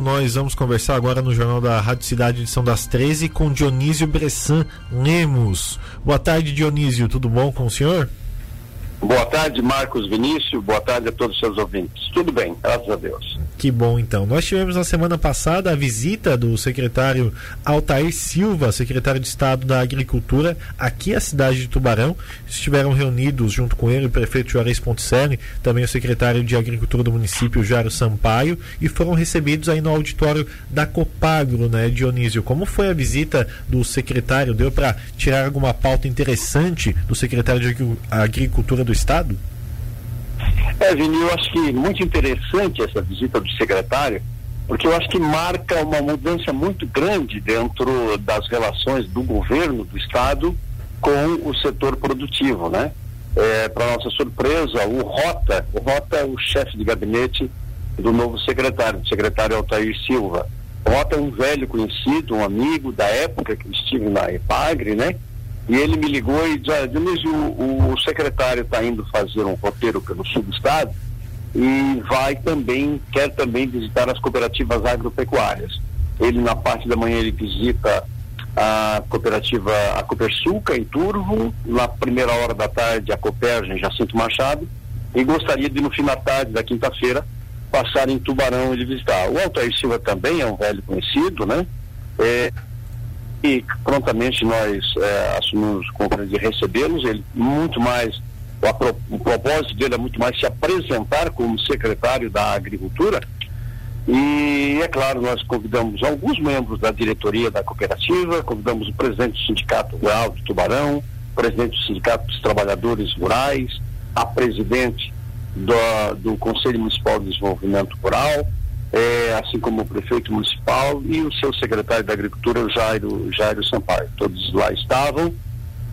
Nós vamos conversar agora no Jornal da Rádio Cidade Edição das 13 com Dionísio Bressan Lemos. Boa tarde, Dionísio, tudo bom com o senhor? Boa tarde, Marcos Vinícius. Boa tarde a todos os seus ouvintes. Tudo bem, graças a Deus. Que bom, então. Nós tivemos na semana passada a visita do secretário Altair Silva, secretário de Estado da Agricultura, aqui à cidade de Tubarão. Estiveram reunidos junto com ele o prefeito Juarez Ponticelli, também o secretário de Agricultura do município, Jairo Sampaio, e foram recebidos aí no auditório da Copagro, né, Dionísio? Como foi a visita do secretário? Deu para tirar alguma pauta interessante do secretário de Agricultura do Estado? É, Vini, eu acho que muito interessante essa visita do secretário, porque eu acho que marca uma mudança muito grande dentro das relações do governo do Estado com o setor produtivo, né? É, Para nossa surpresa, o Rota, o Rota é o chefe de gabinete do novo secretário, o secretário Altair Silva. O Rota é um velho conhecido, um amigo da época que estive na EPAGRE, né? E ele me ligou e disse, ah, Dionísio, o, o secretário está indo fazer um roteiro pelo sul do estado e vai também, quer também visitar as cooperativas agropecuárias. Ele na parte da manhã ele visita a cooperativa, a Copersuca em Turvo, na primeira hora da tarde a Coperja em Jacinto Machado, e gostaria de no fim da tarde da quinta-feira passar em Tubarão e visitar. O Altair Silva também é um velho conhecido, né? É, e prontamente nós é, assumimos o compromisso de recebê-los. Ele muito mais, o, o, propósito dele é muito mais se apresentar como secretário da Agricultura. E é claro, nós convidamos alguns membros da diretoria da cooperativa, convidamos o presidente do Sindicato Rural de Tubarão, presidente do Sindicato dos Trabalhadores Rurais, a presidente do, do Conselho Municipal de Desenvolvimento Rural, é, assim como o prefeito municipal e o seu secretário da Agricultura, Jairo, Jairo Sampaio. Todos lá estavam,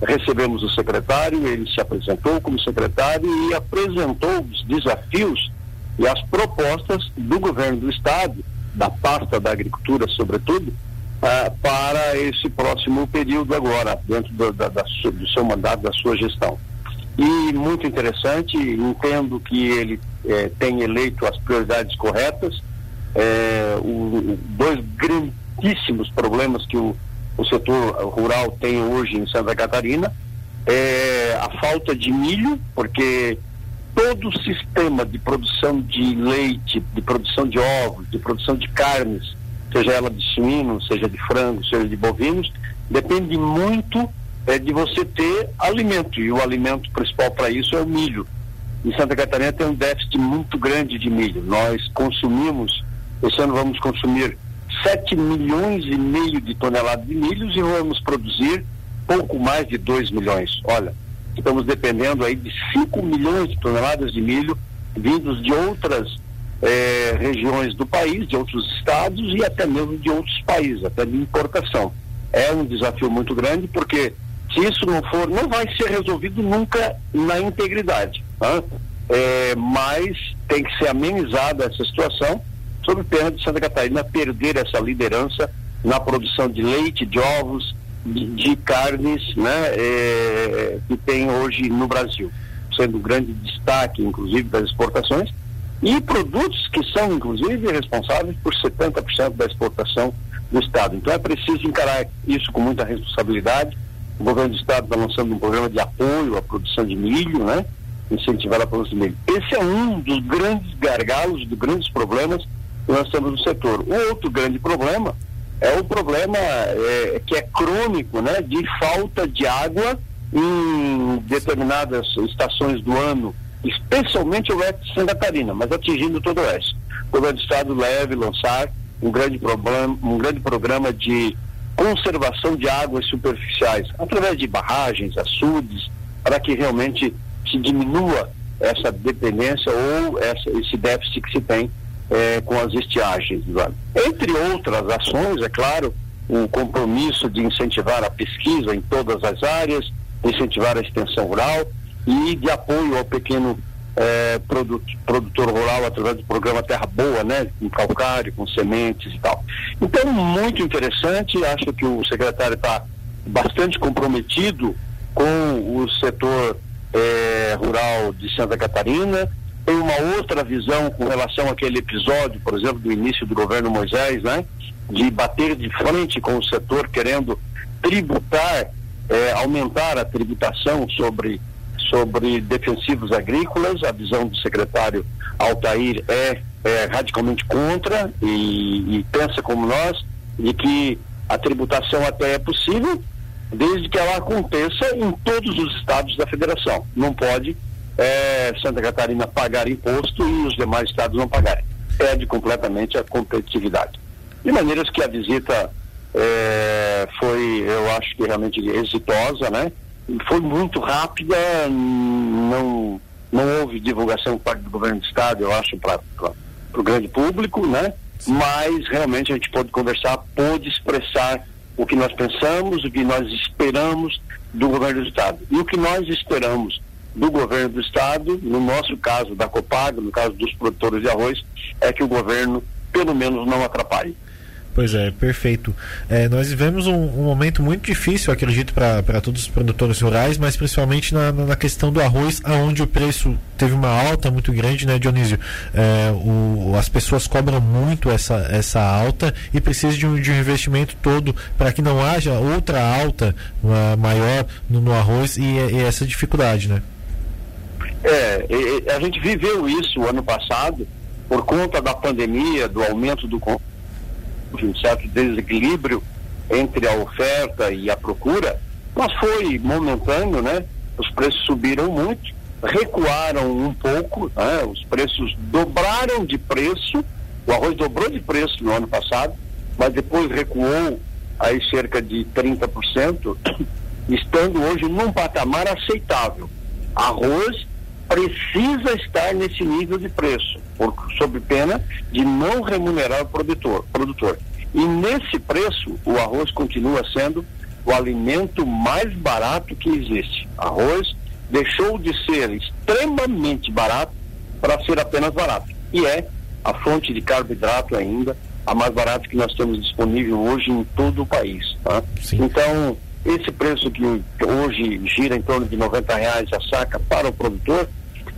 recebemos o secretário, ele se apresentou como secretário e apresentou os desafios e as propostas do governo do Estado, da pasta da agricultura, sobretudo, ah, para esse próximo período agora, dentro do, da, da, do seu mandato, da sua gestão. E muito interessante, entendo que ele eh, tem eleito as prioridades corretas, é, o, dois grandíssimos problemas que o, o setor rural tem hoje em Santa Catarina é a falta de milho, porque todo o sistema de produção de leite, de produção de ovos, de produção de carnes, seja ela de suíno, seja de frango, seja de bovinos, depende muito é, de você ter alimento. E o alimento principal para isso é o milho. Em Santa Catarina tem um déficit muito grande de milho. Nós consumimos esse ano vamos consumir 7 milhões e meio de toneladas de milhos e vamos produzir pouco mais de 2 milhões. Olha, estamos dependendo aí de 5 milhões de toneladas de milho vindos de outras eh, regiões do país, de outros estados e até mesmo de outros países, até de importação. É um desafio muito grande porque se isso não for, não vai ser resolvido nunca na integridade. Tá? É, mas tem que ser amenizada essa situação sob pena de Santa Catarina perder essa liderança na produção de leite, de ovos, de, de carnes, né, é, que tem hoje no Brasil, sendo um grande destaque, inclusive, das exportações, e produtos que são, inclusive, responsáveis por 70% da exportação do Estado. Então é preciso encarar isso com muita responsabilidade. O governo do Estado está lançando um programa de apoio à produção de milho, né? Incentivar a produção de milho. Esse é um dos grandes gargalos, dos grandes problemas nós no setor. O outro grande problema é o problema é, que é crônico, né, de falta de água em determinadas estações do ano, especialmente o oeste de Santa Catarina, mas atingindo todo o oeste. O governo do estado deve lançar um grande problema, um grande programa de conservação de águas superficiais, através de barragens, açudes, para que realmente se diminua essa dependência ou essa, esse déficit que se tem é, com as estiagens. Entre outras ações, é claro, o compromisso de incentivar a pesquisa em todas as áreas, incentivar a extensão rural e de apoio ao pequeno é, produtor rural através do programa Terra Boa, né, com calcário, com sementes e tal. Então, muito interessante, acho que o secretário está bastante comprometido com o setor é, rural de Santa Catarina, tem uma outra visão com relação àquele episódio, por exemplo, do início do governo Moisés, né? De bater de frente com o setor querendo tributar, eh, aumentar a tributação sobre, sobre defensivos agrícolas. A visão do secretário Altair é, é radicalmente contra e, e pensa como nós, de que a tributação até é possível, desde que ela aconteça em todos os estados da federação. Não pode é, Santa Catarina pagar imposto e os demais estados não pagarem. Perde completamente a competitividade. De maneiras que a visita é, foi, eu acho que realmente exitosa, né? Foi muito rápida, não, não houve divulgação por parte do governo do estado, eu acho, para o grande público, né? Mas realmente a gente pôde conversar, pôde expressar o que nós pensamos, o que nós esperamos do governo do estado. E o que nós esperamos do governo do estado, no nosso caso da Copag, no caso dos produtores de arroz, é que o governo pelo menos não atrapalhe. Pois é, perfeito. É, nós vivemos um, um, momento muito difícil, acredito, para todos os produtores rurais, mas principalmente na, na questão do arroz, aonde o preço teve uma alta muito grande, né, Dionísio? É, o, as pessoas cobram muito essa, essa alta e precisam de um, de um investimento todo para que não haja outra alta uma, maior no, no arroz e, e essa dificuldade, né? É, a gente viveu isso ano passado por conta da pandemia, do aumento do de um certo desequilíbrio entre a oferta e a procura, mas foi momentâneo, né? Os preços subiram muito, recuaram um pouco, né? os preços dobraram de preço, o arroz dobrou de preço no ano passado, mas depois recuou aí cerca de 30%, estando hoje num patamar aceitável. Arroz precisa estar nesse nível de preço, por, sob pena de não remunerar o produtor, produtor. E nesse preço, o arroz continua sendo o alimento mais barato que existe. Arroz deixou de ser extremamente barato para ser apenas barato. E é a fonte de carboidrato ainda a mais barata que nós temos disponível hoje em todo o país. Tá? Então, esse preço que hoje gira em torno de 90 reais a saca para o produtor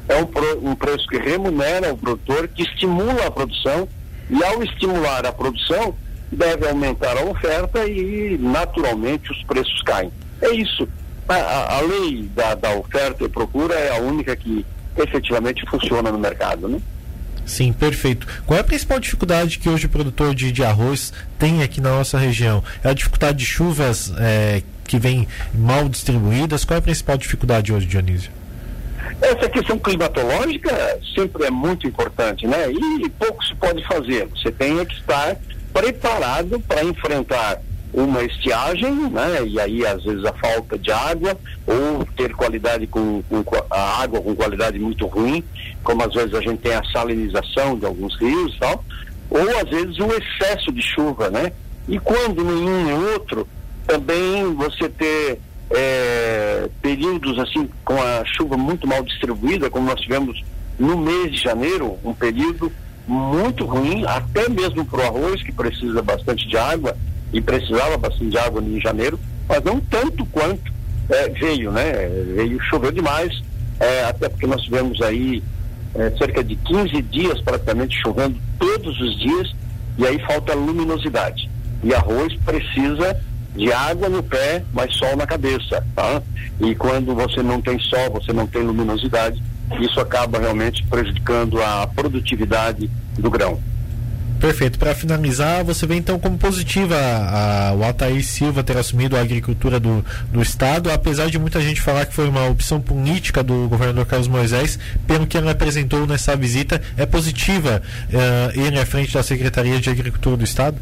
é um, pro, um preço que remunera o produtor, que estimula a produção e ao estimular a produção deve aumentar a oferta e naturalmente os preços caem. É isso. A, a, a lei da, da oferta e procura é a única que efetivamente funciona no mercado, né? Sim, perfeito. Qual é a principal dificuldade que hoje o produtor de, de arroz tem aqui na nossa região? É a dificuldade de chuvas é, que vêm mal distribuídas? Qual é a principal dificuldade hoje, Dionísio? Essa questão climatológica sempre é muito importante, né? E pouco se pode fazer. Você tem que estar preparado para enfrentar uma estiagem, né? E aí às vezes a falta de água ou ter qualidade com, com, a água com qualidade muito ruim, como às vezes a gente tem a salinização de alguns rios e tal, ou às vezes o excesso de chuva, né? E quando nenhum outro, também você ter é, períodos assim com a chuva muito mal distribuída, como nós tivemos no mês de janeiro, um período muito ruim, até mesmo para o arroz, que precisa bastante de água, e precisava bastante de água em janeiro, mas não tanto quanto é, veio, né? Veio, choveu demais, é, até porque nós tivemos aí é, cerca de 15 dias praticamente chovendo todos os dias, e aí falta luminosidade. E arroz precisa de água no pé, mas sol na cabeça, tá? E quando você não tem sol, você não tem luminosidade, isso acaba realmente prejudicando a produtividade do grão. Perfeito. Para finalizar, você vê então como positiva a, a, o Altair Silva ter assumido a agricultura do, do Estado, apesar de muita gente falar que foi uma opção política do governador Carlos Moisés, pelo que ele apresentou nessa visita, é positiva uh, ele à frente da Secretaria de Agricultura do Estado?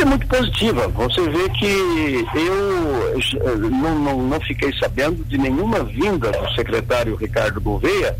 É muito positiva. Você vê que eu não, não, não fiquei sabendo de nenhuma vinda do secretário Ricardo Gouveia,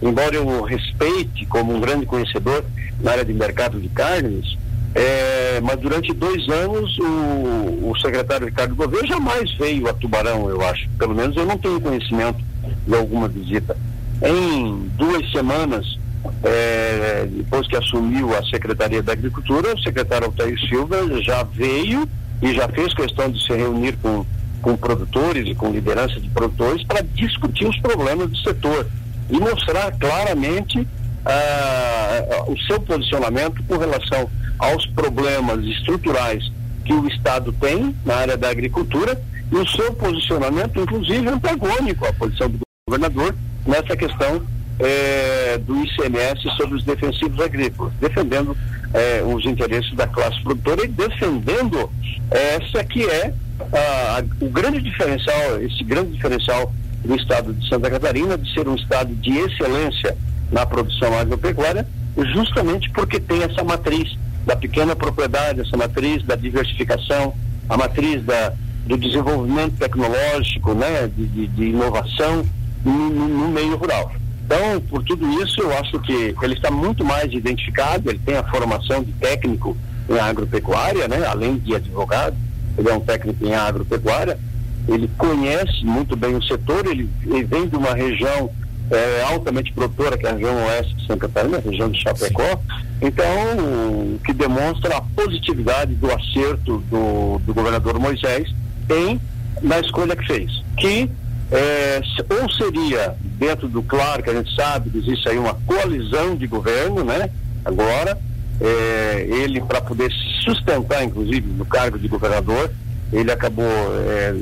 embora eu o respeite como um grande conhecedor na área de mercado de carnes, é, mas durante dois anos o, o secretário Ricardo Gouveia jamais veio a Tubarão, eu acho. Pelo menos eu não tenho conhecimento de alguma visita. Em duas semanas é, depois que assumiu a Secretaria da Agricultura, o secretário Altair Silva já veio e já fez questão de se reunir com, com produtores e com liderança de produtores para discutir os problemas do setor. e mostrar claramente ah, o seu posicionamento com relação aos problemas estruturais que o Estado tem na área da agricultura e o seu posicionamento, inclusive, antagônico à posição do governador nessa questão eh, do ICMS sobre os defensivos agrícolas, defendendo eh, os interesses da classe produtora e defendendo essa que é ah, o grande diferencial, esse grande diferencial do estado de Santa Catarina de ser um estado de excelência na produção agropecuária, justamente porque tem essa matriz da pequena propriedade, essa matriz da diversificação, a matriz da, do desenvolvimento tecnológico, né, de, de, de inovação no, no, meio rural. Então, por tudo isso, eu acho que ele está muito mais identificado, ele tem a formação de técnico em agropecuária, né, além de advogado, ele é um técnico em agropecuária, ele conhece muito bem o setor, ele, ele vem de uma região é, altamente produtora, que é a região oeste de Santa Catarina, a região de Chapecó, então, o que demonstra a positividade do acerto do, do governador Moisés em na escolha que fez, que é, ou seria dentro do claro que a gente sabe que existe aí uma coalizão de governo, né? Agora, é, ele para poder sustentar, inclusive, no cargo de governador, ele acabou é,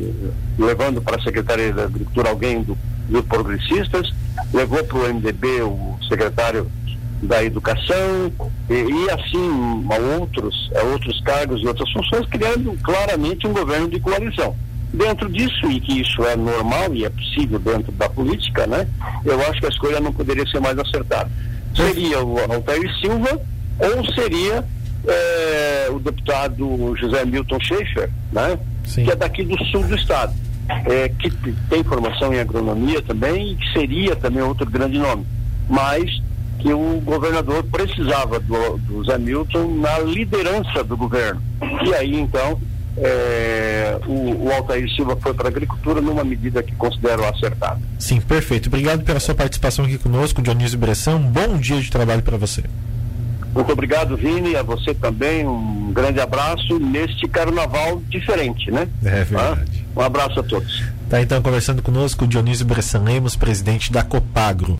levando para a Secretaria da Agricultura alguém do, do Progressistas, levou para o MDB o secretário da Educação e, e assim a outros, a outros cargos e outras funções, criando claramente um governo de coalizão. Dentro disso, e que isso é normal e é possível dentro da política, né? Eu acho que a escolha não poderia ser mais acertada. Seria o Altair Silva ou seria é, o deputado José Milton Schaefer, né? Sim. que é daqui do sul do estado, é, que tem formação em agronomia também e que seria também outro grande nome. Mas que o governador precisava do, do Zé Milton na liderança do governo. E aí, então, é, o, o Altair Silva foi para a agricultura numa medida que considero acertada. Sim, perfeito. Obrigado pela sua participação aqui conosco, Dionísio Bressão. Um bom dia de trabalho para você. Muito obrigado, Vini, a você também. Um grande abraço neste carnaval diferente, né? É verdade. Ah, um abraço a todos. Tá então conversando conosco o Dionísio Bressan Lemos, presidente da Copagro.